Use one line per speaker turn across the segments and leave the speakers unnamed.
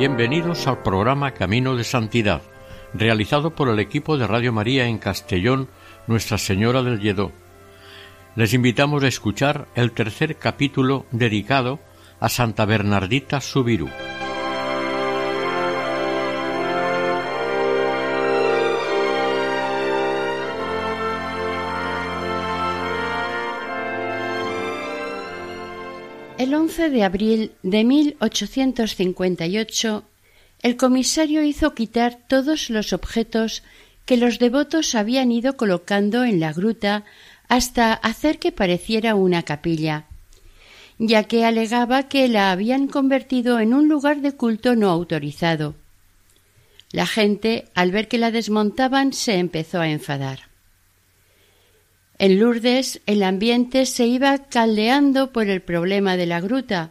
Bienvenidos al programa Camino de Santidad, realizado por el equipo de Radio María en Castellón, Nuestra Señora del Lledó. Les invitamos a escuchar el tercer capítulo dedicado a Santa Bernardita Subirú.
El 11 de abril de 1858, el comisario hizo quitar todos los objetos que los devotos habían ido colocando en la gruta hasta hacer que pareciera una capilla, ya que alegaba que la habían convertido en un lugar de culto no autorizado. La gente, al ver que la desmontaban, se empezó a enfadar. En Lourdes el ambiente se iba caldeando por el problema de la gruta.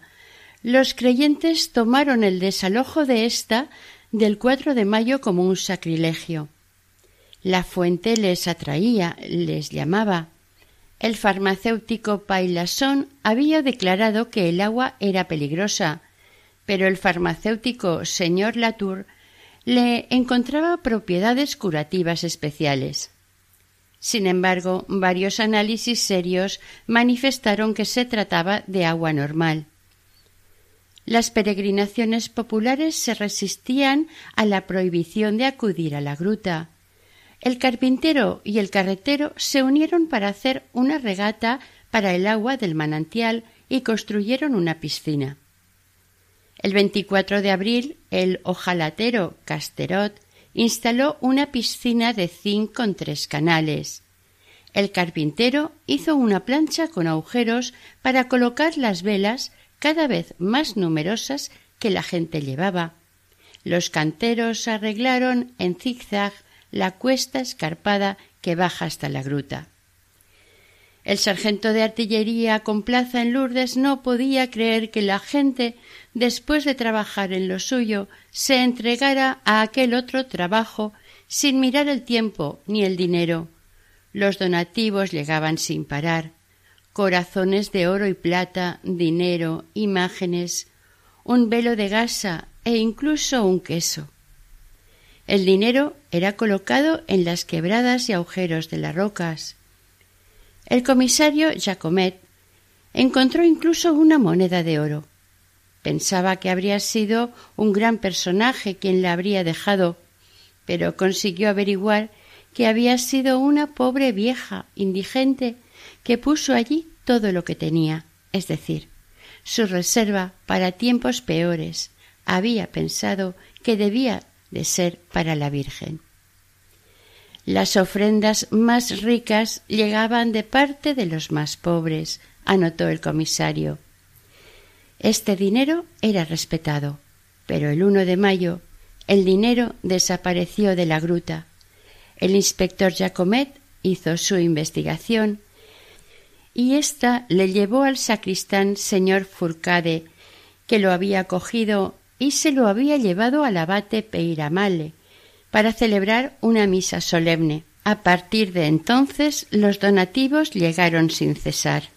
Los creyentes tomaron el desalojo de ésta del 4 de mayo como un sacrilegio. La fuente les atraía, les llamaba. El farmacéutico Pailasson había declarado que el agua era peligrosa, pero el farmacéutico señor Latour le encontraba propiedades curativas especiales. Sin embargo, varios análisis serios manifestaron que se trataba de agua normal. Las peregrinaciones populares se resistían a la prohibición de acudir a la gruta. El carpintero y el carretero se unieron para hacer una regata para el agua del manantial y construyeron una piscina. El 24 de abril, el ojalatero Casterot instaló una piscina de zinc con tres canales. El carpintero hizo una plancha con agujeros para colocar las velas cada vez más numerosas que la gente llevaba. Los canteros arreglaron en zigzag la cuesta escarpada que baja hasta la gruta. El sargento de artillería con plaza en Lourdes no podía creer que la gente, después de trabajar en lo suyo, se entregara a aquel otro trabajo sin mirar el tiempo ni el dinero. Los donativos llegaban sin parar corazones de oro y plata, dinero, imágenes, un velo de gasa e incluso un queso. El dinero era colocado en las quebradas y agujeros de las rocas. El comisario Jacomet encontró incluso una moneda de oro. Pensaba que habría sido un gran personaje quien la habría dejado, pero consiguió averiguar que había sido una pobre vieja indigente que puso allí todo lo que tenía, es decir, su reserva para tiempos peores. Había pensado que debía de ser para la Virgen. Las ofrendas más ricas llegaban de parte de los más pobres, anotó el comisario. Este dinero era respetado, pero el 1 de mayo el dinero desapareció de la gruta. El inspector Jacomet hizo su investigación y ésta le llevó al sacristán señor Furcade, que lo había cogido y se lo había llevado al abate Peiramale, para celebrar una misa solemne. A partir de entonces los donativos llegaron sin cesar.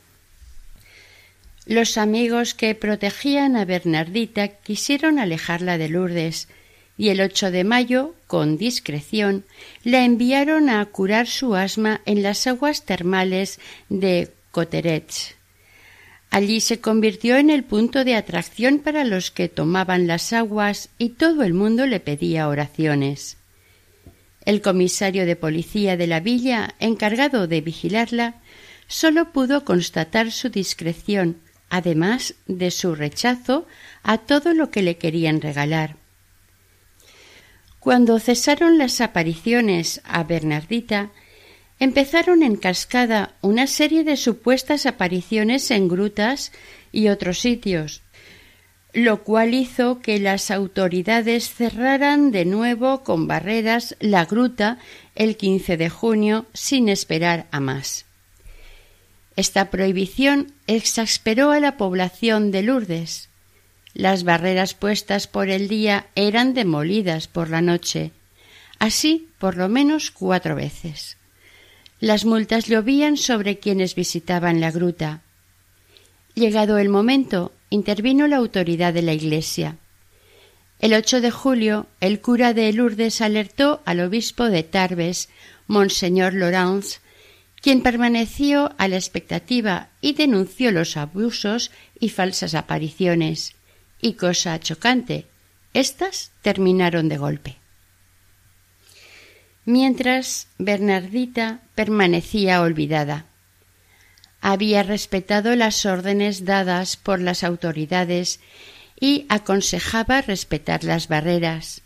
Los amigos que protegían a Bernardita quisieron alejarla de Lourdes, y el 8 de mayo, con discreción, la enviaron a curar su asma en las aguas termales de Coterets. Allí se convirtió en el punto de atracción para los que tomaban las aguas y todo el mundo le pedía oraciones. El comisario de policía de la villa, encargado de vigilarla, sólo pudo constatar su discreción, además de su rechazo a todo lo que le querían regalar. Cuando cesaron las apariciones a Bernardita, empezaron en cascada una serie de supuestas apariciones en grutas y otros sitios, lo cual hizo que las autoridades cerraran de nuevo con barreras la gruta el 15 de junio sin esperar a más. Esta prohibición exasperó a la población de Lourdes. Las barreras puestas por el día eran demolidas por la noche, así por lo menos cuatro veces. Las multas llovían sobre quienes visitaban la gruta. Llegado el momento, intervino la autoridad de la Iglesia. El 8 de julio, el cura de Lourdes alertó al obispo de Tarbes, Monseñor Laurence, quien permaneció a la expectativa y denunció los abusos y falsas apariciones. Y cosa chocante, éstas terminaron de golpe mientras Bernardita permanecía olvidada. Había respetado las órdenes dadas por las autoridades y aconsejaba respetar las barreras.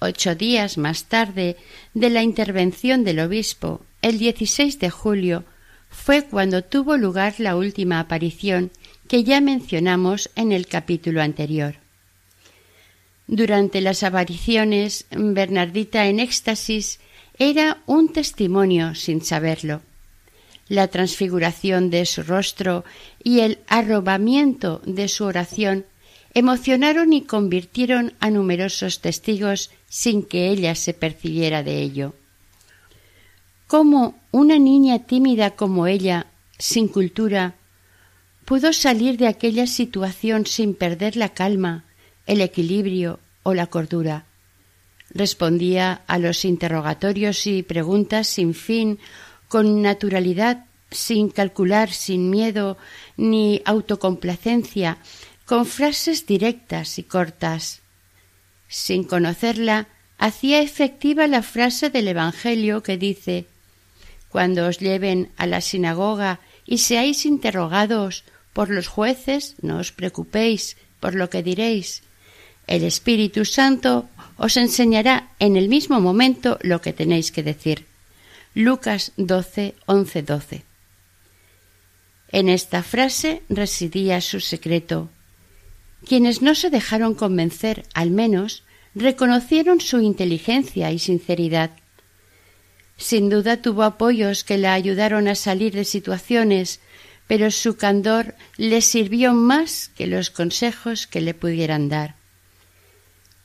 Ocho días más tarde de la intervención del obispo, el 16 de julio, fue cuando tuvo lugar la última aparición que ya mencionamos en el capítulo anterior. Durante las apariciones, Bernardita en éxtasis era un testimonio sin saberlo. La transfiguración de su rostro y el arrobamiento de su oración emocionaron y convirtieron a numerosos testigos sin que ella se percibiera de ello. ¿Cómo una niña tímida como ella, sin cultura, pudo salir de aquella situación sin perder la calma, el equilibrio o la cordura? Respondía a los interrogatorios y preguntas sin fin, con naturalidad, sin calcular, sin miedo ni autocomplacencia, con frases directas y cortas. Sin conocerla, hacía efectiva la frase del Evangelio que dice Cuando os lleven a la sinagoga y seáis interrogados por los jueces, no os preocupéis por lo que diréis. El Espíritu Santo os enseñará en el mismo momento lo que tenéis que decir. Lucas 12, 11, 12. En esta frase residía su secreto. Quienes no se dejaron convencer, al menos, reconocieron su inteligencia y sinceridad. Sin duda tuvo apoyos que la ayudaron a salir de situaciones, pero su candor le sirvió más que los consejos que le pudieran dar.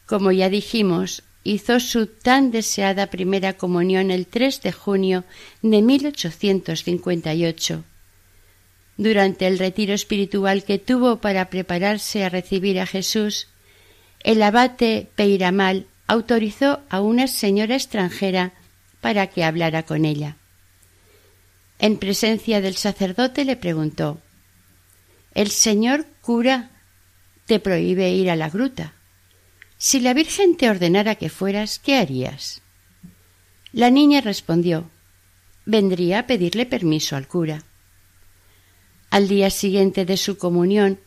Como ya dijimos, hizo su tan deseada primera comunión el 3 de junio de 1858. Durante el retiro espiritual que tuvo para prepararse a recibir a Jesús, el abate Peiramal autorizó a una señora extranjera para que hablara con ella. En presencia del sacerdote le preguntó El señor cura te prohíbe ir a la gruta. Si la Virgen te ordenara que fueras, ¿qué harías? La niña respondió Vendría a pedirle permiso al cura. Al día siguiente de su comunión,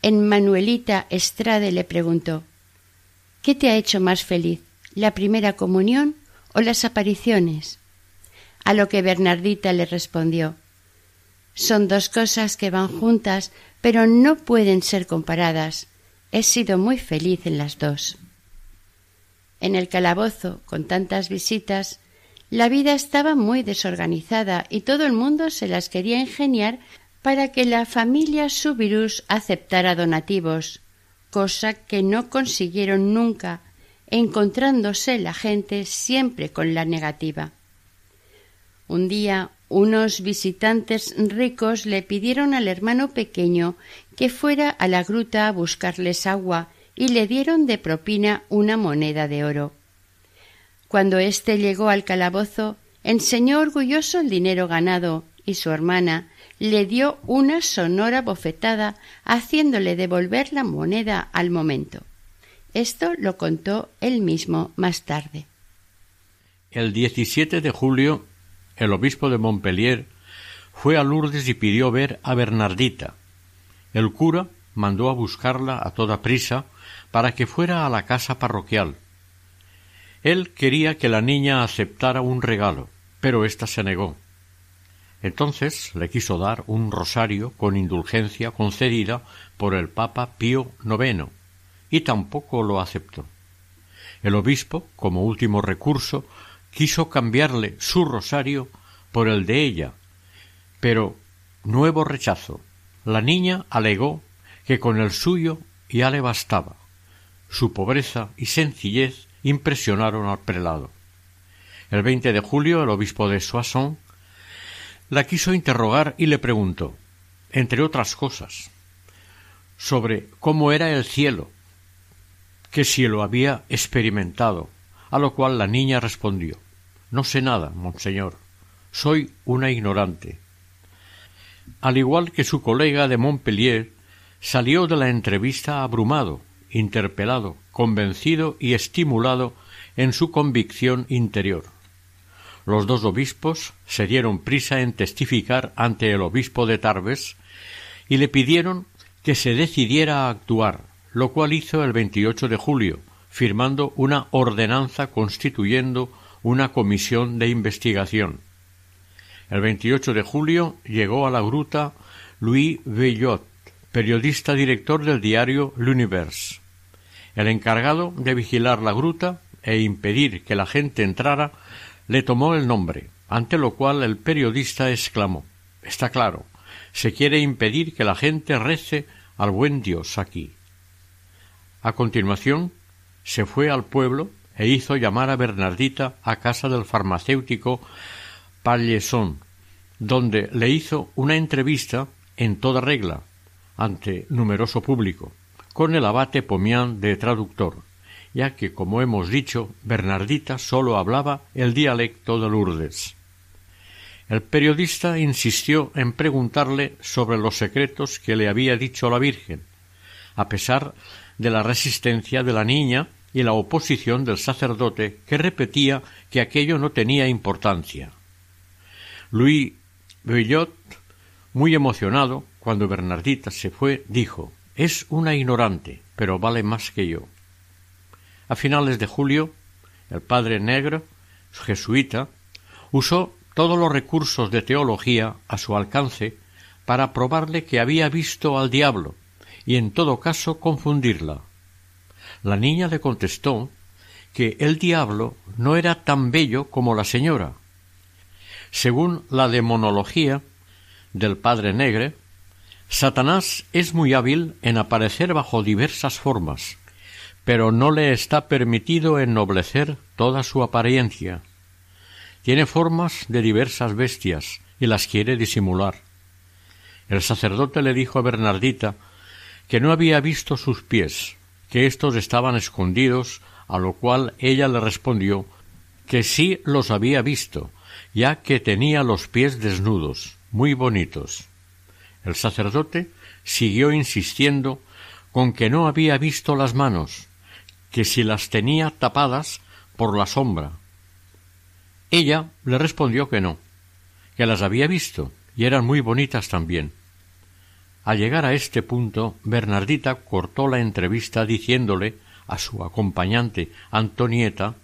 en Manuelita Estrade le preguntó ¿Qué te ha hecho más feliz, la primera comunión o las apariciones? A lo que Bernardita le respondió Son dos cosas que van juntas, pero no pueden ser comparadas. He sido muy feliz en las dos. En el calabozo, con tantas visitas, la vida estaba muy desorganizada y todo el mundo se las quería ingeniar para que la familia Subirus aceptara donativos, cosa que no consiguieron nunca, encontrándose la gente siempre con la negativa. Un día unos visitantes ricos le pidieron al hermano pequeño que fuera a la gruta a buscarles agua y le dieron de propina una moneda de oro. Cuando éste llegó al calabozo, enseñó orgulloso el dinero ganado y su hermana le dio una sonora bofetada haciéndole devolver la moneda al momento. Esto lo contó él mismo más tarde.
El 17 de julio el obispo de Montpellier fue a Lourdes y pidió ver a Bernardita. El cura mandó a buscarla a toda prisa para que fuera a la casa parroquial. Él quería que la niña aceptara un regalo, pero ésta se negó. Entonces le quiso dar un rosario con indulgencia concedida por el Papa Pío IX, y tampoco lo aceptó. El obispo, como último recurso, quiso cambiarle su rosario por el de ella, pero nuevo rechazo. La niña alegó que con el suyo ya le bastaba. Su pobreza y sencillez impresionaron al prelado. El 20 de julio el obispo de Soissons la quiso interrogar y le preguntó, entre otras cosas, sobre cómo era el cielo, que si lo había experimentado, a lo cual la niña respondió No sé nada, monseñor, soy una ignorante. Al igual que su colega de Montpellier, salió de la entrevista abrumado, interpelado, convencido y estimulado en su convicción interior. Los dos obispos se dieron prisa en testificar ante el obispo de Tarbes y le pidieron que se decidiera a actuar, lo cual hizo el 28 de julio, firmando una ordenanza constituyendo una comisión de investigación. El 28 de julio llegó a la gruta Louis Vellot, periodista director del diario L'Univers. El encargado de vigilar la gruta e impedir que la gente entrara le tomó el nombre, ante lo cual el periodista exclamó Está claro, se quiere impedir que la gente rece al buen Dios aquí. A continuación se fue al pueblo e hizo llamar a Bernardita a casa del farmacéutico Palleson, donde le hizo una entrevista en toda regla, ante numeroso público, con el abate Pomián de traductor, ya que, como hemos dicho, Bernardita sólo hablaba el dialecto de Lourdes. El periodista insistió en preguntarle sobre los secretos que le había dicho la Virgen, a pesar de la resistencia de la niña y la oposición del sacerdote que repetía que aquello no tenía importancia. Louis Bellot, muy emocionado, cuando Bernardita se fue, dijo Es una ignorante, pero vale más que yo. A finales de julio, el padre negro, jesuita, usó todos los recursos de teología a su alcance para probarle que había visto al diablo y en todo caso confundirla. La niña le contestó que el diablo no era tan bello como la señora. Según la demonología del padre Negre, Satanás es muy hábil en aparecer bajo diversas formas, pero no le está permitido ennoblecer toda su apariencia. Tiene formas de diversas bestias y las quiere disimular. El sacerdote le dijo a Bernardita que no había visto sus pies, que éstos estaban escondidos, a lo cual ella le respondió que sí los había visto, ya que tenía los pies desnudos, muy bonitos. El sacerdote siguió insistiendo con que no había visto las manos, que si las tenía tapadas por la sombra. Ella le respondió que no, que las había visto y eran muy bonitas también. Al llegar a este punto, Bernardita cortó la entrevista diciéndole a su acompañante Antonieta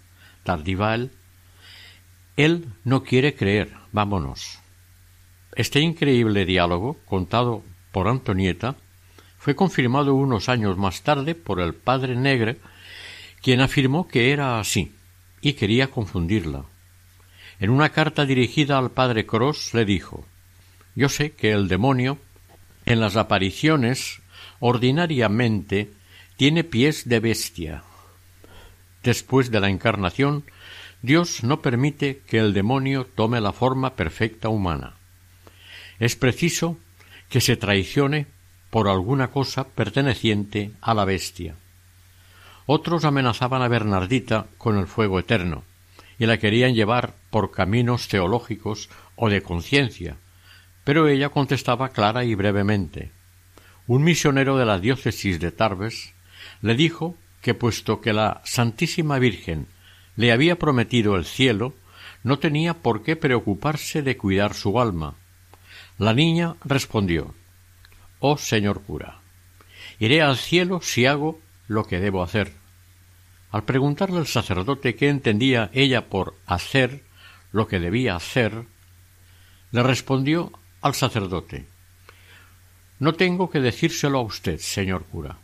Tardival Él no quiere creer, vámonos. Este increíble diálogo, contado por Antonieta, fue confirmado unos años más tarde por el padre Negre, quien afirmó que era así y quería confundirla. En una carta dirigida al padre Cross le dijo Yo sé que el demonio en las apariciones ordinariamente tiene pies de bestia. Después de la encarnación, Dios no permite que el demonio tome la forma perfecta humana. Es preciso que se traicione por alguna cosa perteneciente a la bestia. Otros amenazaban a Bernardita con el fuego eterno, y la querían llevar por caminos teológicos o de conciencia, pero ella contestaba clara y brevemente. Un misionero de la diócesis de Tarbes le dijo que puesto que la Santísima Virgen le había prometido el cielo, no tenía por qué preocuparse de cuidar su alma. La niña respondió Oh señor cura, iré al cielo si hago lo que debo hacer. Al preguntarle al sacerdote qué entendía ella por hacer lo que debía hacer, le respondió al sacerdote No tengo que decírselo a usted, señor cura.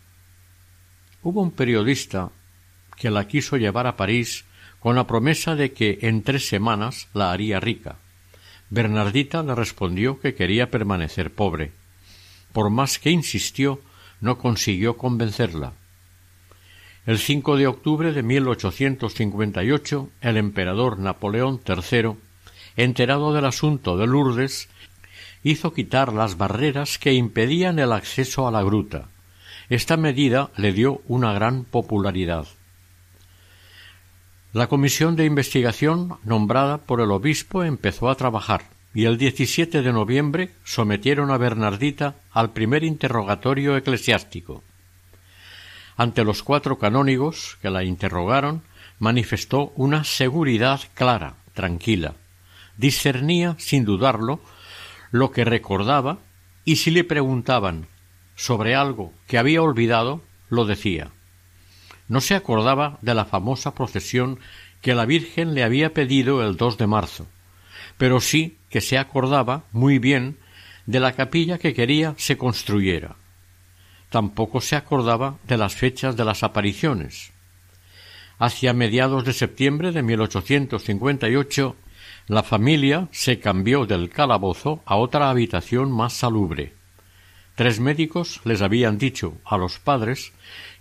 Hubo un periodista que la quiso llevar a París con la promesa de que en tres semanas la haría rica. Bernardita le respondió que quería permanecer pobre. Por más que insistió, no consiguió convencerla. El 5 de octubre de 1858, el emperador Napoleón III, enterado del asunto de Lourdes, hizo quitar las barreras que impedían el acceso a la gruta. Esta medida le dio una gran popularidad. La comisión de investigación nombrada por el obispo empezó a trabajar y el 17 de noviembre sometieron a Bernardita al primer interrogatorio eclesiástico. Ante los cuatro canónigos que la interrogaron, manifestó una seguridad clara, tranquila. Discernía, sin dudarlo, lo que recordaba y si le preguntaban sobre algo que había olvidado, lo decía. No se acordaba de la famosa procesión que la Virgen le había pedido el 2 de marzo, pero sí que se acordaba muy bien de la capilla que quería se construyera. Tampoco se acordaba de las fechas de las apariciones. Hacia mediados de septiembre de 1858, la familia se cambió del calabozo a otra habitación más salubre. Tres médicos les habían dicho a los padres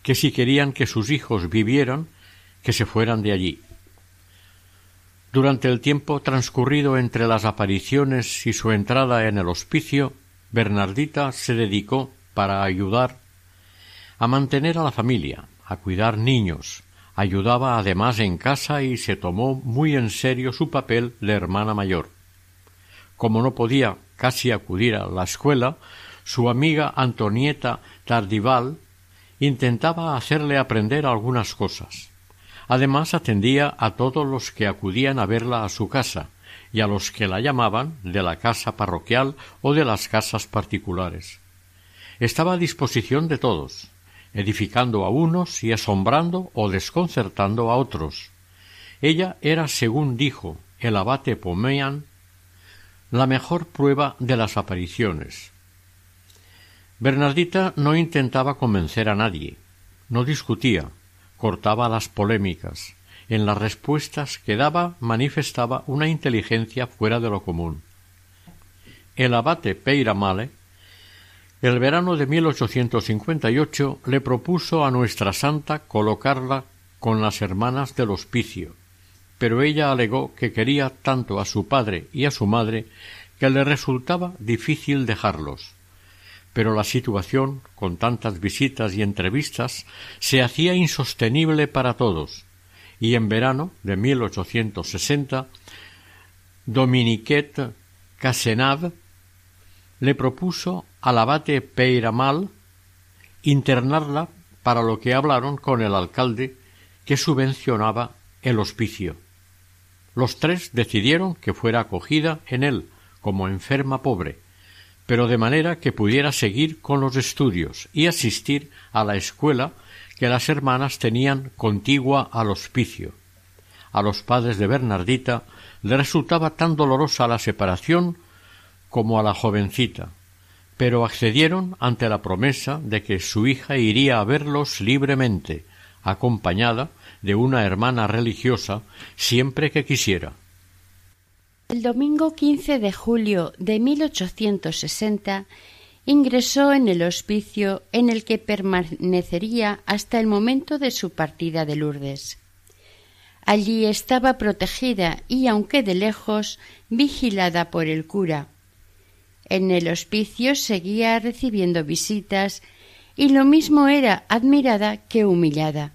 que si querían que sus hijos vivieran, que se fueran de allí. Durante el tiempo transcurrido entre las apariciones y su entrada en el hospicio, Bernardita se dedicó para ayudar a mantener a la familia, a cuidar niños, ayudaba además en casa y se tomó muy en serio su papel de hermana mayor. Como no podía casi acudir a la escuela, su amiga Antonieta Tardival intentaba hacerle aprender algunas cosas. Además atendía a todos los que acudían a verla a su casa y a los que la llamaban de la casa parroquial o de las casas particulares. Estaba a disposición de todos, edificando a unos y asombrando o desconcertando a otros. Ella era, según dijo el abate Pomean, la mejor prueba de las apariciones. Bernardita no intentaba convencer a nadie, no discutía, cortaba las polémicas. En las respuestas que daba manifestaba una inteligencia fuera de lo común. El abate Peiramale, el verano de 1858, le propuso a nuestra santa colocarla con las hermanas del hospicio, pero ella alegó que quería tanto a su padre y a su madre que le resultaba difícil dejarlos. Pero la situación, con tantas visitas y entrevistas, se hacía insostenible para todos, y en verano de 1860, Dominiquet Casenave le propuso al abate Peiramal internarla para lo que hablaron con el alcalde que subvencionaba el hospicio. Los tres decidieron que fuera acogida en él como enferma pobre, pero de manera que pudiera seguir con los estudios y asistir a la escuela que las hermanas tenían contigua al hospicio. A los padres de Bernardita le resultaba tan dolorosa la separación como a la jovencita, pero accedieron ante la promesa de que su hija iría a verlos libremente, acompañada de una hermana religiosa siempre que quisiera.
El domingo 15 de julio de 1860 ingresó en el hospicio en el que permanecería hasta el momento de su partida de Lourdes. Allí estaba protegida y, aunque de lejos, vigilada por el cura. En el hospicio seguía recibiendo visitas y lo mismo era admirada que humillada.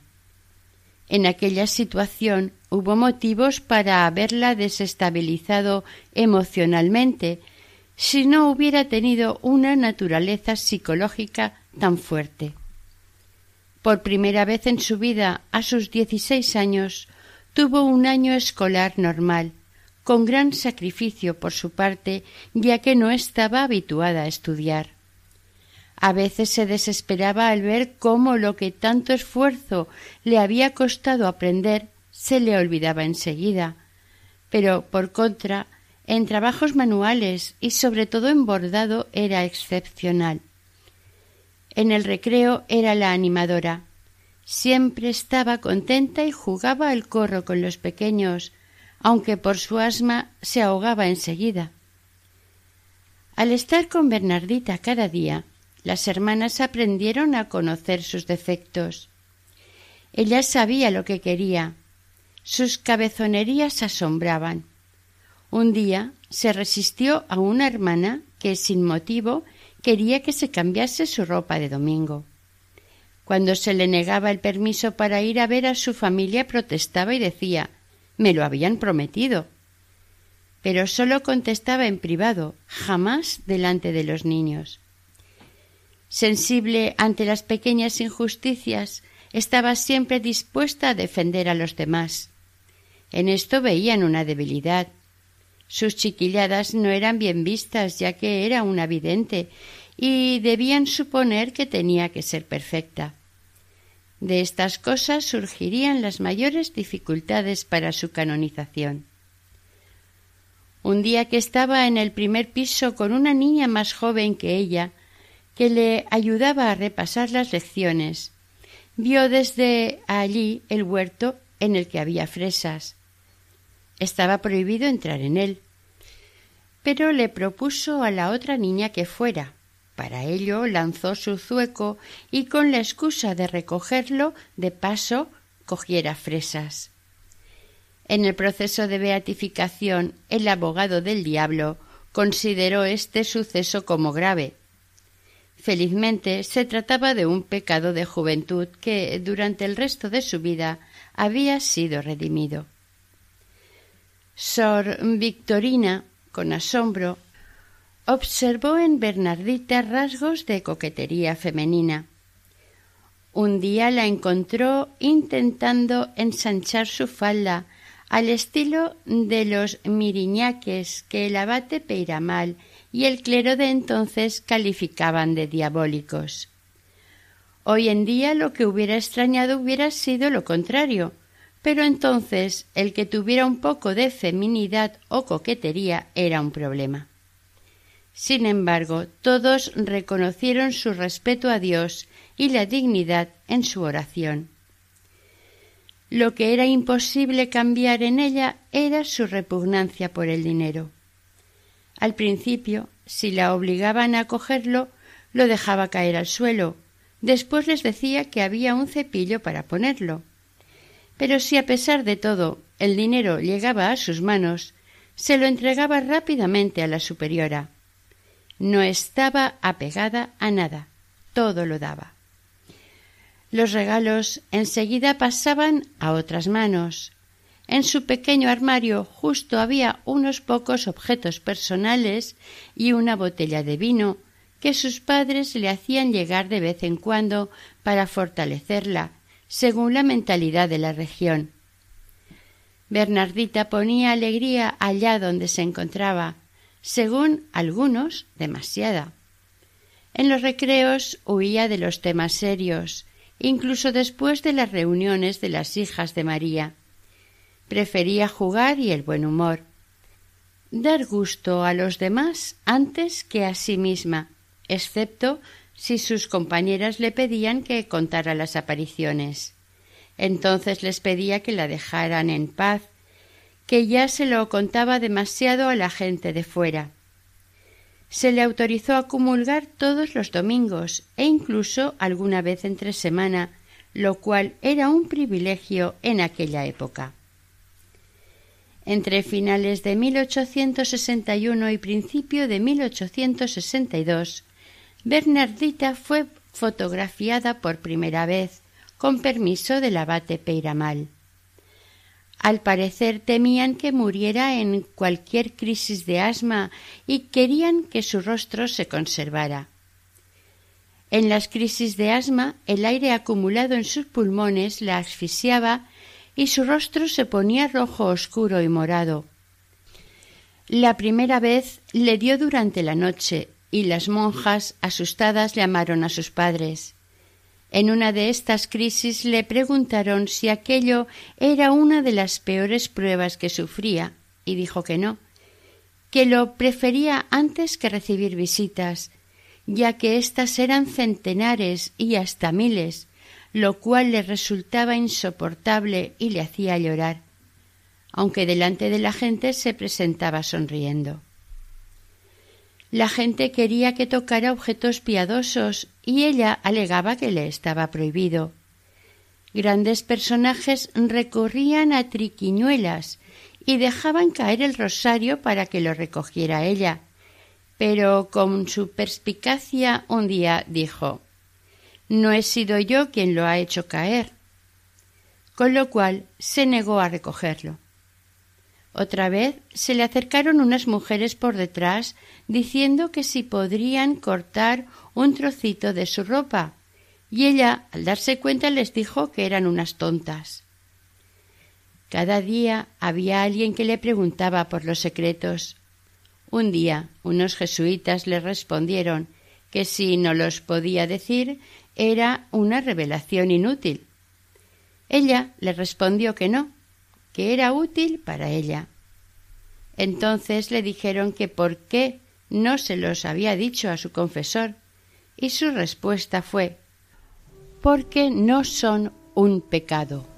En aquella situación hubo motivos para haberla desestabilizado emocionalmente si no hubiera tenido una naturaleza psicológica tan fuerte. Por primera vez en su vida, a sus dieciséis años, tuvo un año escolar normal, con gran sacrificio por su parte, ya que no estaba habituada a estudiar. A veces se desesperaba al ver cómo lo que tanto esfuerzo le había costado aprender se le olvidaba enseguida. Pero, por contra, en trabajos manuales y sobre todo en bordado era excepcional. En el recreo era la animadora. Siempre estaba contenta y jugaba al corro con los pequeños, aunque por su asma se ahogaba enseguida. Al estar con Bernardita cada día, las hermanas aprendieron a conocer sus defectos. Ella sabía lo que quería. Sus cabezonerías asombraban. Un día se resistió a una hermana que, sin motivo, quería que se cambiase su ropa de domingo. Cuando se le negaba el permiso para ir a ver a su familia, protestaba y decía me lo habían prometido. Pero sólo contestaba en privado, jamás delante de los niños. Sensible ante las pequeñas injusticias, estaba siempre dispuesta a defender a los demás. En esto veían una debilidad, sus chiquilladas no eran bien vistas, ya que era una vidente, y debían suponer que tenía que ser perfecta. De estas cosas surgirían las mayores dificultades para su canonización. Un día que estaba en el primer piso con una niña más joven que ella, que le ayudaba a repasar las lecciones, vio desde allí el huerto en el que había fresas. Estaba prohibido entrar en él. Pero le propuso a la otra niña que fuera. Para ello lanzó su zueco y con la excusa de recogerlo, de paso, cogiera fresas. En el proceso de beatificación, el abogado del diablo consideró este suceso como grave. Felizmente se trataba de un pecado de juventud que durante el resto de su vida había sido redimido. Sor Victorina, con asombro, observó en Bernardita rasgos de coquetería femenina. Un día la encontró intentando ensanchar su falda al estilo de los miriñaques que el abate Peiramal y el clero de entonces calificaban de diabólicos. Hoy en día lo que hubiera extrañado hubiera sido lo contrario, pero entonces el que tuviera un poco de feminidad o coquetería era un problema. Sin embargo, todos reconocieron su respeto a Dios y la dignidad en su oración. Lo que era imposible cambiar en ella era su repugnancia por el dinero. Al principio, si la obligaban a cogerlo, lo dejaba caer al suelo. Después les decía que había un cepillo para ponerlo. Pero si a pesar de todo el dinero llegaba a sus manos, se lo entregaba rápidamente a la superiora. No estaba apegada a nada, todo lo daba. Los regalos enseguida pasaban a otras manos. En su pequeño armario justo había unos pocos objetos personales y una botella de vino que sus padres le hacían llegar de vez en cuando para fortalecerla según la mentalidad de la región. Bernardita ponía alegría allá donde se encontraba, según algunos demasiada. En los recreos huía de los temas serios, incluso después de las reuniones de las hijas de María. Prefería jugar y el buen humor. Dar gusto a los demás antes que a sí misma, excepto si sus compañeras le pedían que contara las apariciones. Entonces les pedía que la dejaran en paz, que ya se lo contaba demasiado a la gente de fuera. Se le autorizó a comulgar todos los domingos e incluso alguna vez entre semana, lo cual era un privilegio en aquella época. Entre finales de 1861 y principio de 1862, Bernardita fue fotografiada por primera vez con permiso del abate Peiramal. Al parecer temían que muriera en cualquier crisis de asma y querían que su rostro se conservara. En las crisis de asma el aire acumulado en sus pulmones la asfixiaba y su rostro se ponía rojo oscuro y morado. La primera vez le dio durante la noche y las monjas, asustadas, llamaron a sus padres. En una de estas crisis le preguntaron si aquello era una de las peores pruebas que sufría, y dijo que no, que lo prefería antes que recibir visitas, ya que éstas eran centenares y hasta miles, lo cual le resultaba insoportable y le hacía llorar, aunque delante de la gente se presentaba sonriendo. La gente quería que tocara objetos piadosos y ella alegaba que le estaba prohibido. Grandes personajes recorrían a triquiñuelas y dejaban caer el rosario para que lo recogiera ella. Pero con su perspicacia un día dijo No he sido yo quien lo ha hecho caer. Con lo cual se negó a recogerlo. Otra vez se le acercaron unas mujeres por detrás diciendo que si podrían cortar un trocito de su ropa, y ella, al darse cuenta, les dijo que eran unas tontas. Cada día había alguien que le preguntaba por los secretos. Un día unos jesuitas le respondieron que si no los podía decir era una revelación inútil. Ella le respondió que no, que era útil para ella. Entonces le dijeron que por qué no se los había dicho a su confesor, y su respuesta fue porque no son un pecado.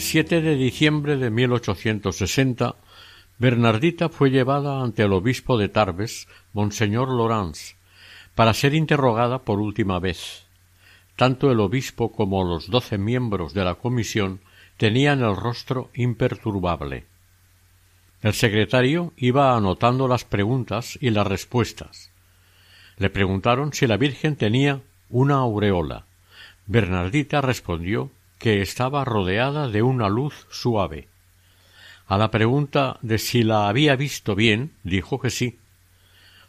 El 7 de diciembre de 1860, Bernardita fue llevada ante el obispo de Tarbes, Monseñor Laurence, para ser interrogada por última vez. Tanto el obispo como los doce miembros de la comisión tenían el rostro imperturbable. El secretario iba anotando las preguntas y las respuestas. Le preguntaron si la Virgen tenía una aureola. Bernardita respondió que estaba rodeada de una luz suave. A la pregunta de si la había visto bien, dijo que sí.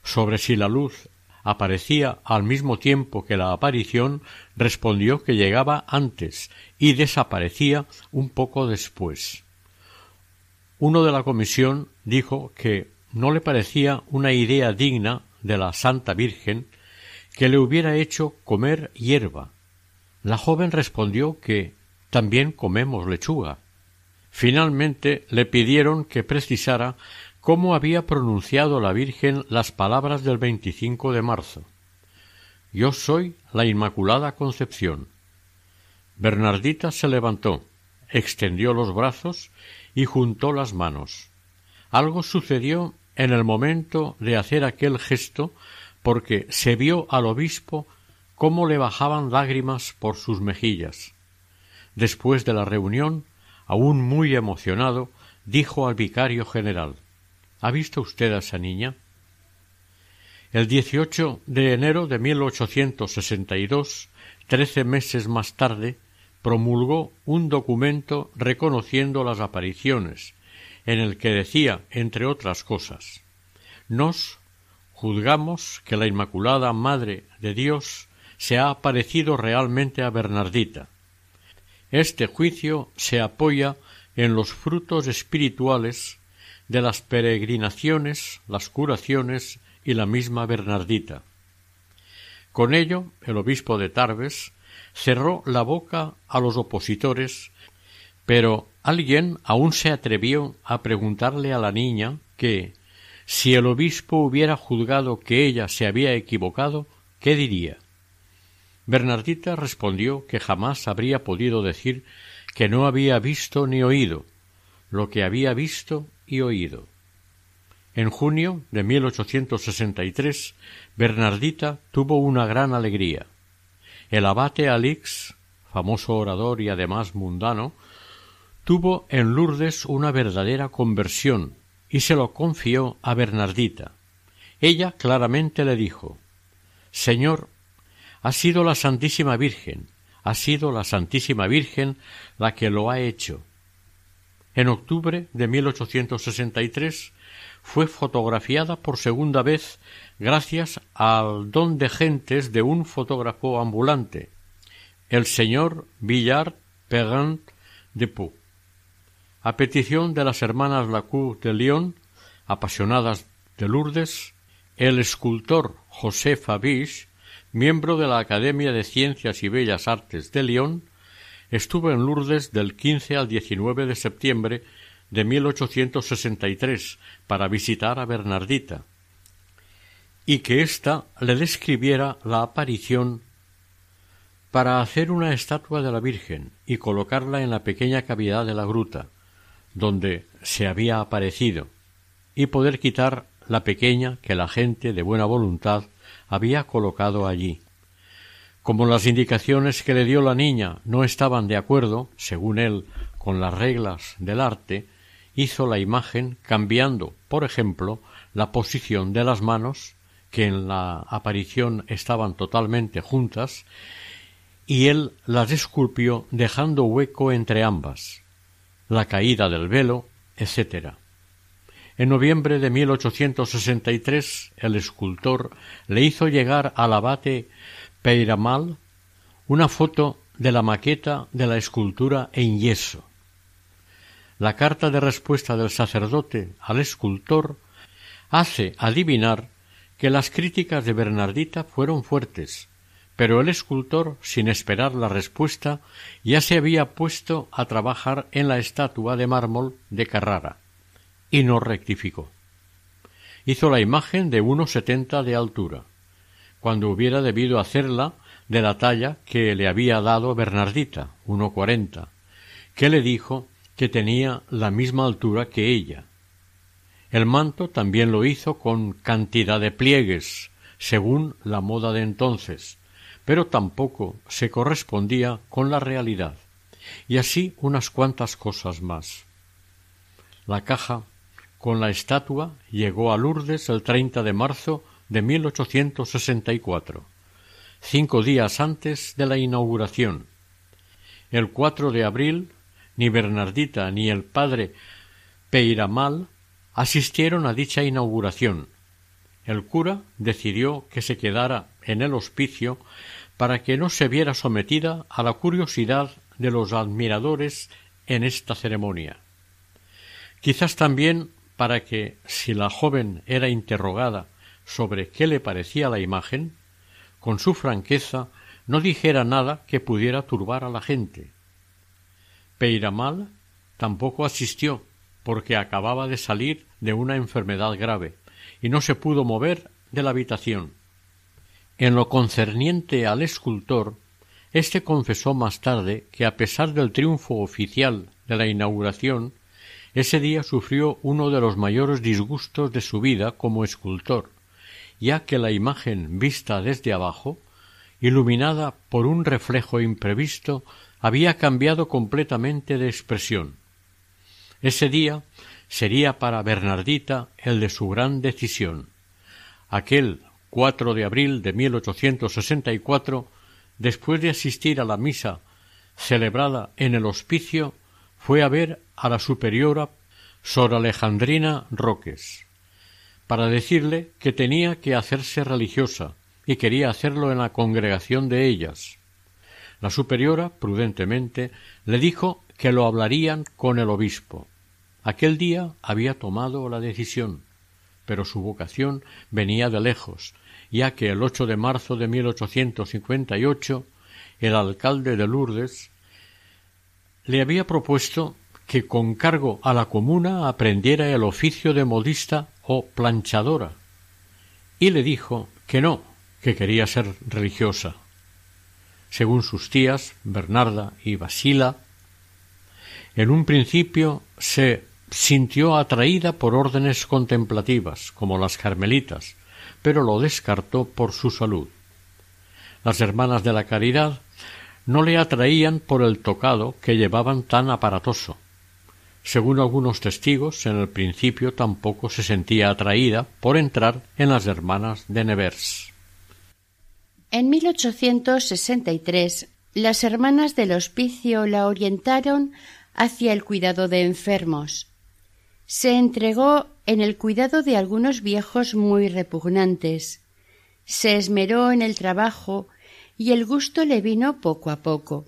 Sobre si la luz aparecía al mismo tiempo que la aparición, respondió que llegaba antes y desaparecía un poco después. Uno de la comisión dijo que no le parecía una idea digna de la Santa Virgen que le hubiera hecho comer hierba. La joven respondió que también comemos lechuga. Finalmente le pidieron que precisara cómo había pronunciado la Virgen las palabras del 25 de marzo. Yo soy la Inmaculada Concepción. Bernardita se levantó, extendió los brazos y juntó las manos. Algo sucedió en el momento de hacer aquel gesto porque se vio al obispo cómo le bajaban lágrimas por sus mejillas. Después de la reunión, aún muy emocionado, dijo al vicario general ¿Ha visto usted a esa niña? El 18 de enero de 1862, trece meses más tarde, promulgó un documento reconociendo las apariciones, en el que decía, entre otras cosas, Nos juzgamos que la Inmaculada Madre de Dios se ha aparecido realmente a Bernardita, este juicio se apoya en los frutos espirituales de las peregrinaciones, las curaciones y la misma Bernardita. Con ello, el obispo de Tarbes cerró la boca a los opositores, pero alguien aún se atrevió a preguntarle a la niña que, si el obispo hubiera juzgado que ella se había equivocado, ¿qué diría? Bernardita respondió que jamás habría podido decir que no había visto ni oído lo que había visto y oído. En junio de 1863, Bernardita tuvo una gran alegría. El abate Alix, famoso orador y además mundano, tuvo en Lourdes una verdadera conversión y se lo confió a Bernardita. Ella claramente le dijo Señor, ha sido la Santísima Virgen, ha sido la Santísima Virgen la que lo ha hecho. En octubre de 1863 fue fotografiada por segunda vez gracias al don de gentes de un fotógrafo ambulante, el señor Villard Perrin de Pau. A petición de las hermanas Lacour de Lyon, apasionadas de Lourdes, el escultor José Fabiche, miembro de la Academia de Ciencias y Bellas Artes de Lyon, estuvo en Lourdes del 15 al 19 de septiembre de 1863 para visitar a Bernardita y que ésta le describiera la aparición para hacer una estatua de la Virgen y colocarla en la pequeña cavidad de la gruta donde se había aparecido y poder quitar la pequeña que la gente de buena voluntad había colocado allí. Como las indicaciones que le dio la niña no estaban de acuerdo, según él, con las reglas del arte, hizo la imagen cambiando, por ejemplo, la posición de las manos, que en la aparición estaban totalmente juntas, y él las esculpió dejando hueco entre ambas, la caída del velo, etc. En noviembre de 1863 el escultor le hizo llegar al abate Peiramal una foto de la maqueta de la escultura en yeso. La carta de respuesta del sacerdote al escultor hace adivinar que las críticas de Bernardita fueron fuertes, pero el escultor, sin esperar la respuesta, ya se había puesto a trabajar en la estatua de mármol de Carrara, y no rectificó. Hizo la imagen de uno setenta de altura, cuando hubiera debido hacerla de la talla que le había dado Bernardita, uno cuarenta, que le dijo que tenía la misma altura que ella. El manto también lo hizo con cantidad de pliegues, según la moda de entonces, pero tampoco se correspondía con la realidad, y así unas cuantas cosas más. La caja con la estatua llegó a Lourdes el 30 de marzo de 1864, cinco días antes de la inauguración. El 4 de abril ni Bernardita ni el padre Peiramal asistieron a dicha inauguración. El cura decidió que se quedara en el hospicio para que no se viera sometida a la curiosidad de los admiradores en esta ceremonia. Quizás también para que, si la joven era interrogada sobre qué le parecía la imagen, con su franqueza no dijera nada que pudiera turbar a la gente. Peiramal tampoco asistió, porque acababa de salir de una enfermedad grave y no se pudo mover de la habitación. En lo concerniente al escultor, éste confesó más tarde que a pesar del triunfo oficial de la inauguración, ese día sufrió uno de los mayores disgustos de su vida como escultor, ya que la imagen vista desde abajo, iluminada por un reflejo imprevisto, había cambiado completamente de expresión. Ese día sería para Bernardita el de su gran decisión. Aquel 4 de abril de 1864, después de asistir a la misa celebrada en el hospicio, fue a ver a la superiora Sor Alejandrina Roques, para decirle que tenía que hacerse religiosa y quería hacerlo en la congregación de ellas. La superiora, prudentemente, le dijo que lo hablarían con el obispo. Aquel día había tomado la decisión, pero su vocación venía de lejos, ya que el 8 de marzo de 1858 el alcalde de Lourdes le había propuesto que con cargo a la comuna aprendiera el oficio de modista o planchadora, y le dijo que no, que quería ser religiosa. según sus tías Bernarda y Basila, en un principio se sintió atraída por órdenes contemplativas, como las carmelitas, pero lo descartó por su salud. Las hermanas de la caridad no le atraían por el tocado que llevaban tan aparatoso. Según algunos testigos, en el principio tampoco se sentía atraída por entrar en las hermanas de Nevers.
En 1863, las hermanas del hospicio la orientaron hacia el cuidado de enfermos. Se entregó en el cuidado de algunos viejos muy repugnantes. Se esmeró en el trabajo y el gusto le vino poco a poco.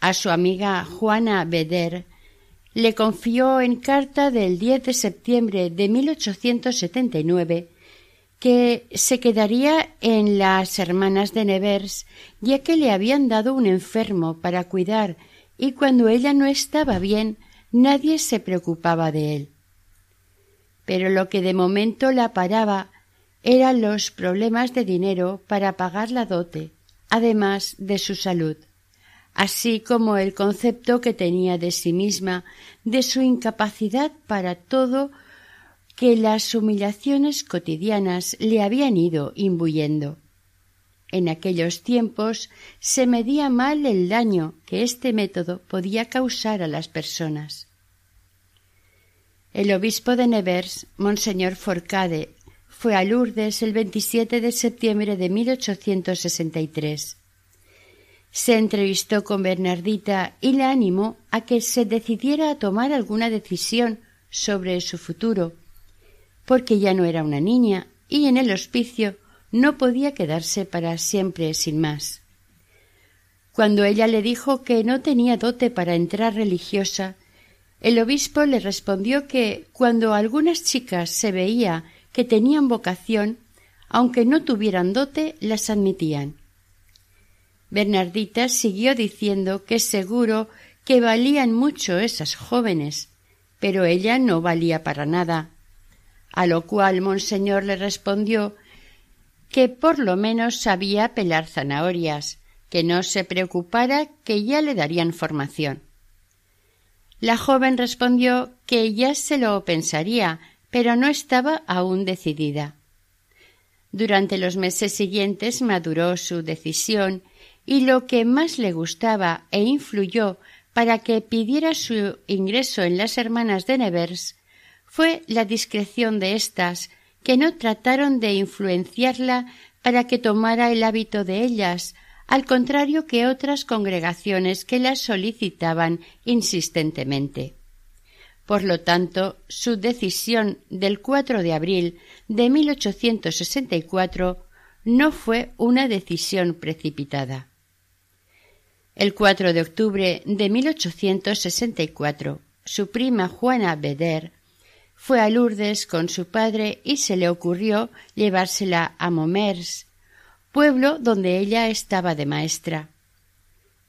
A su amiga Juana Beder le confió en carta del 10 de septiembre de 1879 que se quedaría en las hermanas de Nevers, ya que le habían dado un enfermo para cuidar y cuando ella no estaba bien nadie se preocupaba de él. Pero lo que de momento la paraba eran los problemas de dinero para pagar la dote, además de su salud, así como el concepto que tenía de sí misma, de su incapacidad para todo que las humillaciones cotidianas le habían ido imbuyendo. En aquellos tiempos se medía mal el daño que este método podía causar a las personas. El obispo de Nevers, Monseñor Forcade, fue a Lourdes el 27 de septiembre de 1863. Se entrevistó con Bernardita y la animó a que se decidiera a tomar alguna decisión sobre su futuro, porque ya no era una niña y en el hospicio no podía quedarse para siempre sin más. Cuando ella le dijo que no tenía dote para entrar religiosa, el obispo le respondió que cuando algunas chicas se veía que tenían vocación, aunque no tuvieran dote, las admitían. Bernardita siguió diciendo que seguro que valían mucho esas jóvenes, pero ella no valía para nada. A lo cual Monseñor le respondió que por lo menos sabía pelar zanahorias, que no se preocupara, que ya le darían formación. La joven respondió que ya se lo pensaría, pero no estaba aún decidida. Durante los meses siguientes maduró su decisión y lo que más le gustaba e influyó para que pidiera su ingreso en las hermanas de Nevers fue la discreción de éstas, que no trataron de influenciarla para que tomara el hábito de ellas, al contrario que otras congregaciones que las solicitaban insistentemente. Por lo tanto, su decisión del 4 de abril de 1864 no fue una decisión precipitada. El 4 de octubre de 1864, su prima Juana Beder fue a Lourdes con su padre y se le ocurrió llevársela a Momers, pueblo donde ella estaba de maestra.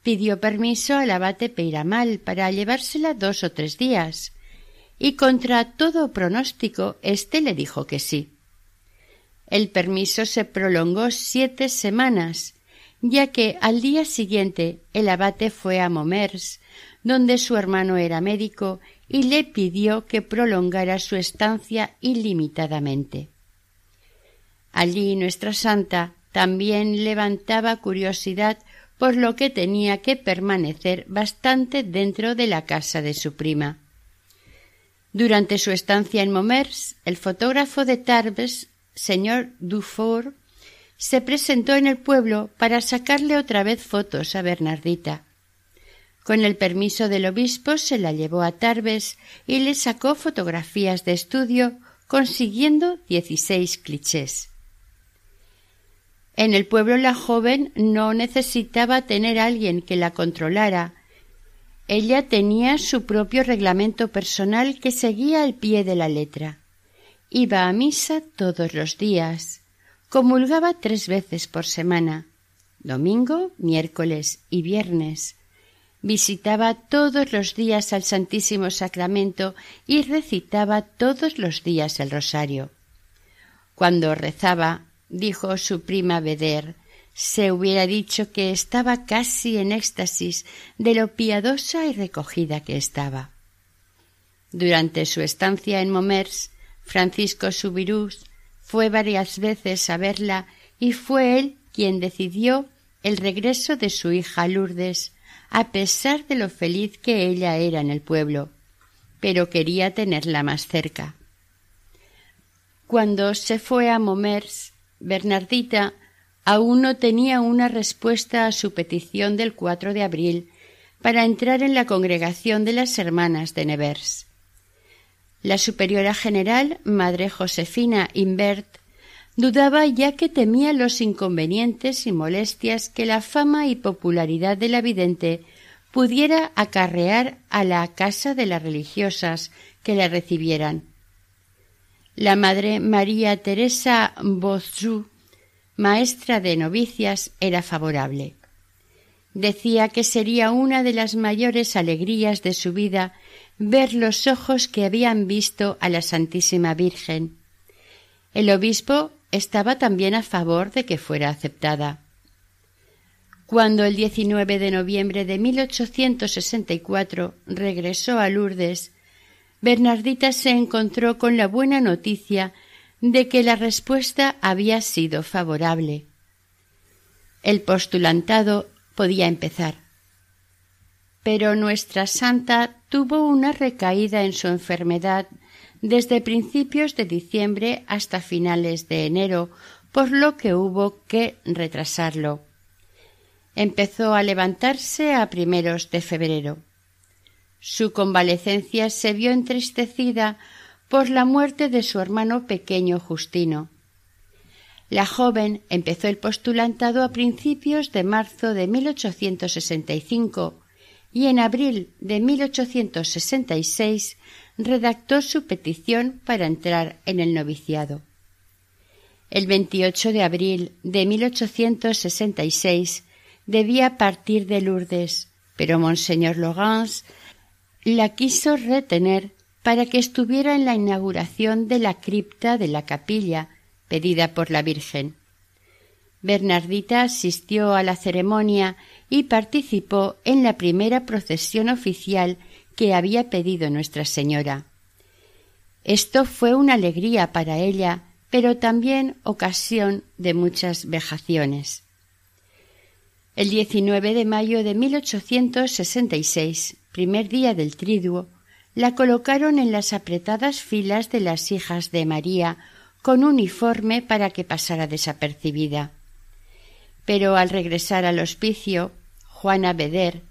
Pidió permiso al abate Peiramal para llevársela dos o tres días, y contra todo pronóstico éste le dijo que sí. El permiso se prolongó siete semanas, ya que al día siguiente el abate fue a Momers, donde su hermano era médico, y le pidió que prolongara su estancia ilimitadamente. Allí nuestra santa también levantaba curiosidad por lo que tenía que permanecer bastante dentro de la casa de su prima. Durante su estancia en Momers, el fotógrafo de Tarbes, señor Dufour, se presentó en el pueblo para sacarle otra vez fotos a Bernardita. Con el permiso del obispo se la llevó a Tarbes y le sacó fotografías de estudio, consiguiendo dieciséis clichés. En el pueblo la joven no necesitaba tener alguien que la controlara, ella tenía su propio reglamento personal que seguía al pie de la letra. Iba a misa todos los días. Comulgaba tres veces por semana domingo, miércoles y viernes. Visitaba todos los días al Santísimo Sacramento y recitaba todos los días el rosario. Cuando rezaba, dijo su prima Beder, se hubiera dicho que estaba casi en éxtasis de lo piadosa y recogida que estaba. Durante su estancia en Momers, Francisco Subirús fue varias veces a verla y fue él quien decidió el regreso de su hija Lourdes, a pesar de lo feliz que ella era en el pueblo, pero quería tenerla más cerca. Cuando se fue a Momers, Bernardita aún no tenía una respuesta a su petición del 4 de abril para entrar en la congregación de las hermanas de Nevers. La superiora general, madre Josefina Imbert, dudaba ya que temía los inconvenientes y molestias que la fama y popularidad de la vidente pudiera acarrear a la casa de las religiosas que la recibieran. La madre María Teresa Bozú maestra de novicias, era favorable. Decía que sería una de las mayores alegrías de su vida ver los ojos que habían visto a la Santísima Virgen. El obispo estaba también a favor de que fuera aceptada. Cuando el 19 de noviembre de 1864 regresó a Lourdes, Bernardita se encontró con la buena noticia de que la respuesta había sido favorable. El postulantado podía empezar. Pero nuestra santa tuvo una recaída en su enfermedad desde principios de diciembre hasta finales de enero, por lo que hubo que retrasarlo. Empezó a levantarse a primeros de febrero. Su convalecencia se vio entristecida por la muerte de su hermano pequeño Justino. La joven empezó el postulantado a principios de marzo de 1865 y en abril de 1866 redactó su petición para entrar en el noviciado. El 28 de abril de 1866 debía partir de Lourdes, pero Monseñor Logans la quiso retener para que estuviera en la inauguración de la cripta de la capilla pedida por la Virgen. Bernardita asistió a la ceremonia y participó en la primera procesión oficial que había pedido Nuestra Señora. Esto fue una alegría para ella, pero también ocasión de muchas vejaciones. El 19 de mayo de 1866, primer día del triduo, la colocaron en las apretadas filas de las hijas de María con uniforme para que pasara desapercibida. Pero al regresar al hospicio, Juana Beder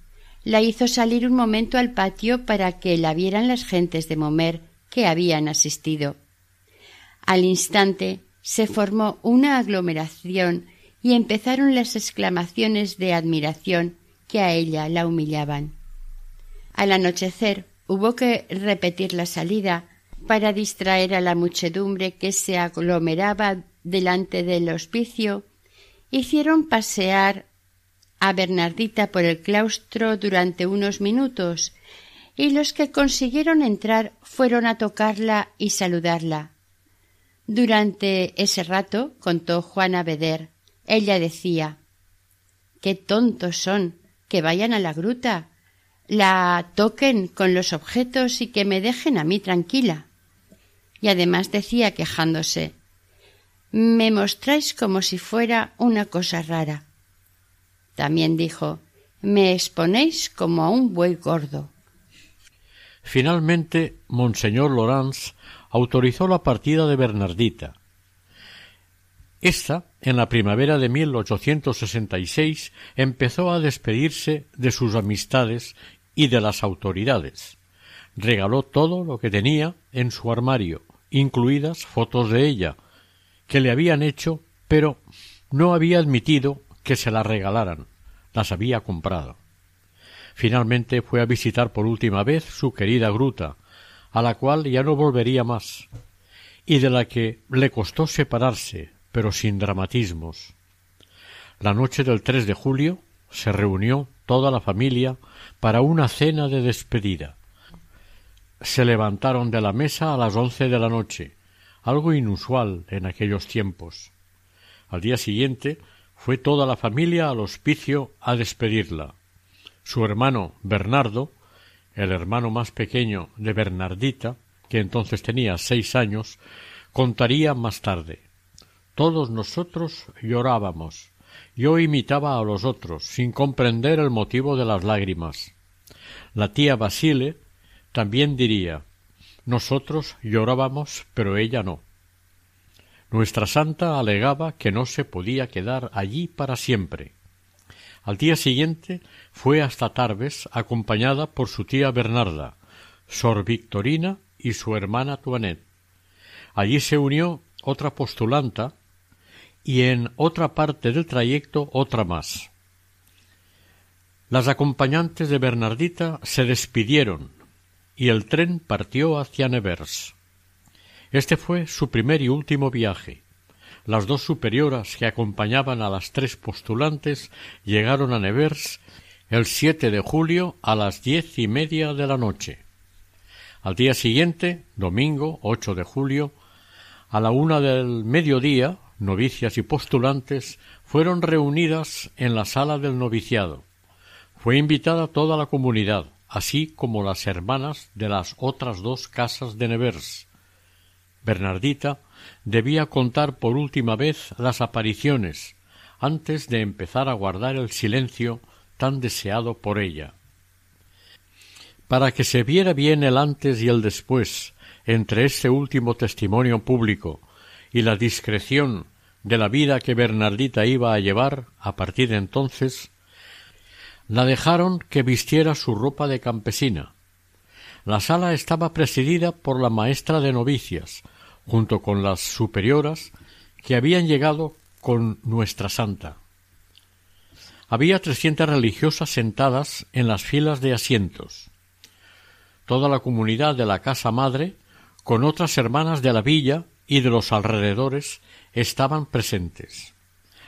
la hizo salir un momento al patio para que la vieran las gentes de Momer que habían asistido. Al instante se formó una aglomeración y empezaron las exclamaciones de admiración que a ella la humillaban. Al anochecer, hubo que repetir la salida para distraer a la muchedumbre que se aglomeraba delante del hospicio, hicieron pasear a Bernardita por el claustro durante unos minutos, y los que consiguieron entrar fueron a tocarla y saludarla. Durante ese rato, contó Juana Beder, ella decía Qué tontos son, que vayan a la gruta, la toquen con los objetos y que me dejen a mí tranquila. Y además decía quejándose Me mostráis como si fuera una cosa rara. También dijo Me exponéis como a un buey gordo.
Finalmente, Monseñor Laurence autorizó la partida de Bernardita. Esta, en la primavera de 1866, empezó a despedirse de sus amistades y de las autoridades. Regaló todo lo que tenía en su armario, incluidas fotos de ella, que le habían hecho, pero no había admitido que se las regalaran, las había comprado. Finalmente fue a visitar por última vez su querida gruta, a la cual ya no volvería más, y de la que le costó separarse, pero sin dramatismos. La noche del 3 de julio se reunió toda la familia para una cena de despedida. Se levantaron de la mesa a las once de la noche, algo inusual en aquellos tiempos. Al día siguiente fue toda la familia al hospicio a despedirla. Su hermano Bernardo, el hermano más pequeño de Bernardita, que entonces tenía seis años, contaría más tarde. Todos nosotros llorábamos. Yo imitaba a los otros, sin comprender el motivo de las lágrimas. La tía Basile también diría nosotros llorábamos, pero ella no. Nuestra santa alegaba que no se podía quedar allí para siempre. Al día siguiente fue hasta Tarbes acompañada por su tía Bernarda, Sor Victorina y su hermana Tuanet. Allí se unió otra postulanta y en otra parte del trayecto otra más. Las acompañantes de Bernardita se despidieron y el tren partió hacia Nevers. Este fue su primer y último viaje. Las dos superioras que acompañaban a las tres postulantes llegaron a Nevers el 7 de julio a las diez y media de la noche. Al día siguiente, domingo 8 de julio, a la una del mediodía, novicias y postulantes fueron reunidas en la sala del noviciado. Fue invitada toda la comunidad, así como las hermanas de las otras dos casas de Nevers. Bernardita debía contar por última vez las apariciones antes de empezar a guardar el silencio tan deseado por ella. Para que se viera bien el antes y el después entre este último testimonio público y la discreción de la vida que Bernardita iba a llevar a partir de entonces, la dejaron que vistiera su ropa de campesina. La sala estaba presidida por la maestra de novicias, junto con las superioras que habían llegado con nuestra santa. Había trescientas religiosas sentadas en las filas de asientos. Toda la comunidad de la casa madre, con otras hermanas de la villa y de los alrededores, estaban presentes.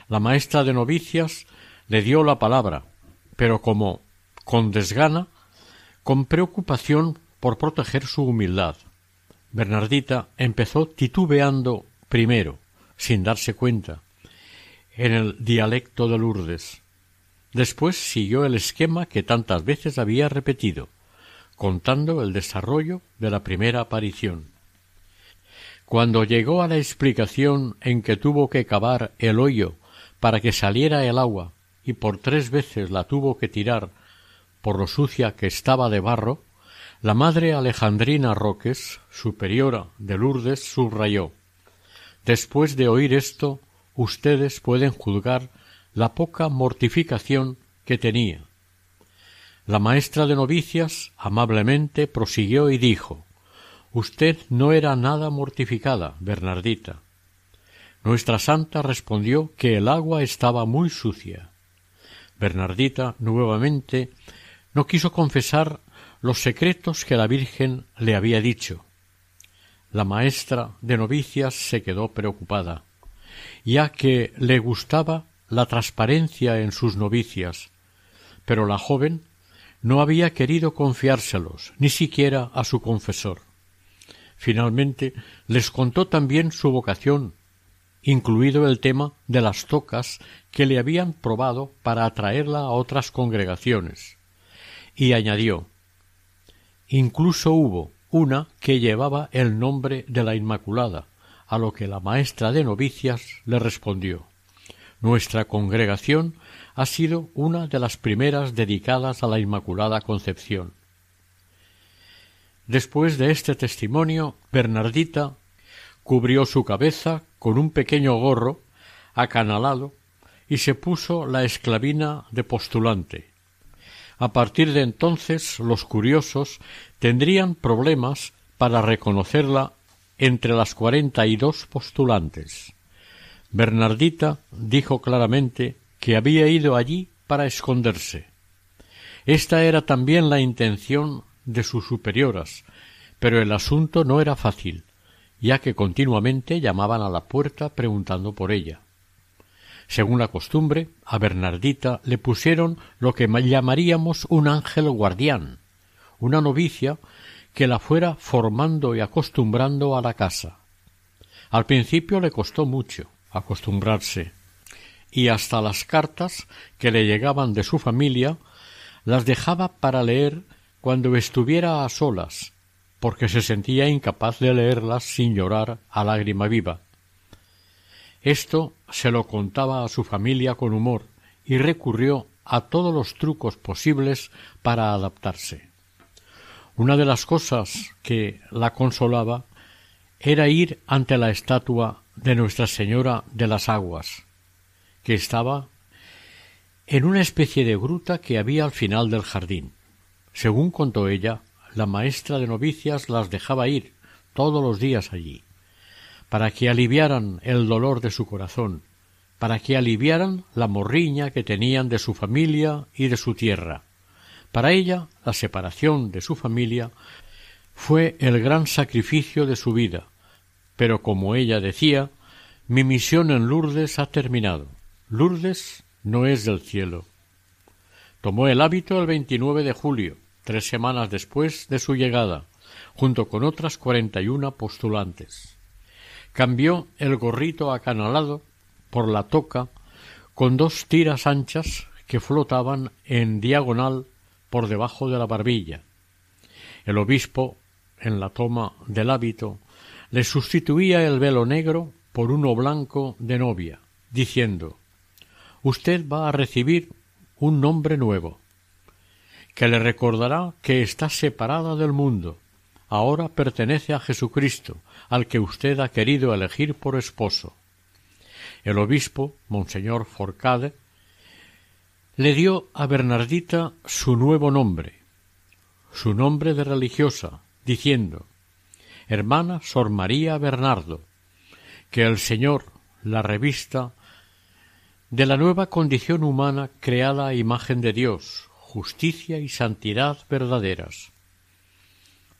La maestra de novicias le dio la palabra, pero como con desgana, con preocupación por proteger su humildad. Bernardita empezó titubeando primero, sin darse cuenta, en el dialecto de Lourdes. Después siguió el esquema que tantas veces había repetido, contando el desarrollo de la primera aparición. Cuando llegó a la explicación en que tuvo que cavar el hoyo para que saliera el agua y por tres veces la tuvo que tirar por lo sucia que estaba de barro, la madre Alejandrina Roques, superiora de Lourdes, subrayó Después de oír esto, ustedes pueden juzgar la poca mortificación que tenía. La maestra de novicias amablemente prosiguió y dijo Usted no era nada mortificada, Bernardita. Nuestra santa respondió que el agua estaba muy sucia. Bernardita nuevamente no quiso confesar los secretos que la Virgen le había dicho. La maestra de novicias se quedó preocupada, ya que le gustaba la transparencia en sus novicias, pero la joven no había querido confiárselos, ni siquiera a su confesor. Finalmente les contó también su vocación incluido el tema de las tocas que le habían probado para atraerla a otras congregaciones. Y añadió Incluso hubo una que llevaba el nombre de la Inmaculada, a lo que la maestra de novicias le respondió Nuestra congregación ha sido una de las primeras dedicadas a la Inmaculada Concepción. Después de este testimonio, Bernardita cubrió su cabeza con un pequeño gorro acanalado y se puso la esclavina de postulante. A partir de entonces los curiosos tendrían problemas para reconocerla entre las cuarenta y dos postulantes. Bernardita dijo claramente que había ido allí para esconderse. Esta era también la intención de sus superioras, pero el asunto no era fácil ya que continuamente llamaban a la puerta preguntando por ella. Según la costumbre, a Bernardita le pusieron lo que llamaríamos un ángel guardián, una novicia que la fuera formando y acostumbrando a la casa. Al principio le costó mucho acostumbrarse, y hasta las cartas que le llegaban de su familia las dejaba para leer cuando estuviera a solas, porque se sentía incapaz de leerlas sin llorar a lágrima viva. Esto se lo contaba a su familia con humor y recurrió a todos los trucos posibles para adaptarse. Una de las cosas que la consolaba era ir ante la estatua de Nuestra Señora de las Aguas, que estaba en una especie de gruta que había al final del jardín. Según contó ella, la maestra de novicias las dejaba ir todos los días allí, para que aliviaran el dolor de su corazón, para que aliviaran la morriña que tenían de su familia y de su tierra. Para ella, la separación de su familia fue el gran sacrificio de su vida, pero como ella decía, mi misión en Lourdes ha terminado. Lourdes no es del cielo. Tomó el hábito el 29 de julio, tres semanas después de su llegada, junto con otras cuarenta y una postulantes. Cambió el gorrito acanalado por la toca con dos tiras anchas que flotaban en diagonal por debajo de la barbilla. El obispo, en la toma del hábito, le sustituía el velo negro por uno blanco de novia, diciendo Usted va a recibir un nombre nuevo, que le recordará que está separada del mundo. Ahora pertenece a Jesucristo, al que usted ha querido elegir por esposo. El obispo, Monseñor Forcade, le dio a Bernardita su nuevo nombre, su nombre de religiosa, diciendo Hermana Sor María Bernardo, que el Señor la revista de la nueva condición humana creada a imagen de Dios, justicia y santidad verdaderas.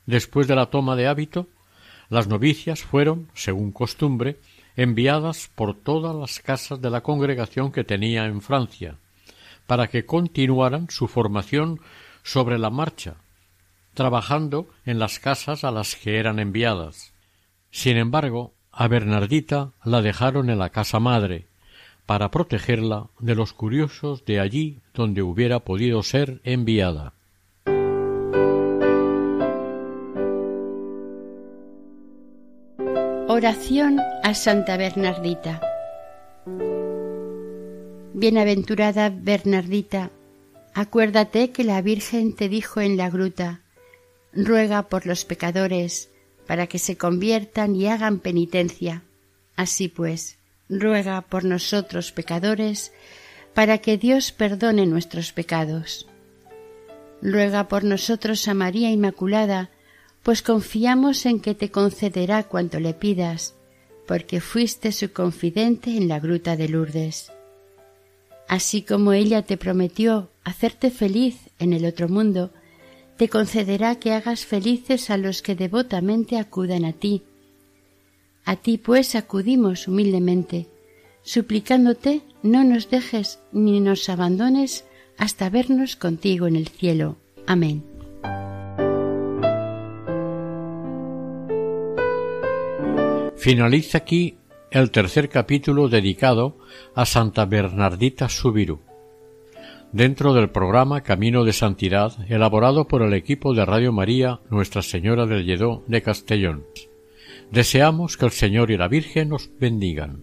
Después de la toma de hábito, las novicias fueron, según costumbre, enviadas por todas las casas de la congregación que tenía en Francia, para que continuaran su formación sobre la marcha, trabajando en las casas a las que eran enviadas. Sin embargo, a Bernardita la dejaron en la casa madre, para protegerla de los curiosos de allí donde hubiera podido ser enviada.
Oración a Santa Bernardita. Bienaventurada Bernardita, acuérdate que la Virgen te dijo en la gruta, ruega por los pecadores, para que se conviertan y hagan penitencia. Así pues, ruega por nosotros pecadores, para que Dios perdone nuestros pecados. Ruega por nosotros a María Inmaculada, pues confiamos en que te concederá cuanto le pidas, porque fuiste su confidente en la gruta de Lourdes. Así como ella te prometió hacerte feliz en el otro mundo, te concederá que hagas felices a los que devotamente acudan a ti. A ti pues acudimos humildemente, suplicándote no nos dejes ni nos abandones hasta vernos contigo en el cielo. Amén.
Finaliza aquí el tercer capítulo dedicado a Santa Bernardita Subiru, dentro del programa Camino de Santidad elaborado por el equipo de Radio María Nuestra Señora del Lledó de Castellón. Deseamos que el Señor y la Virgen nos bendigan.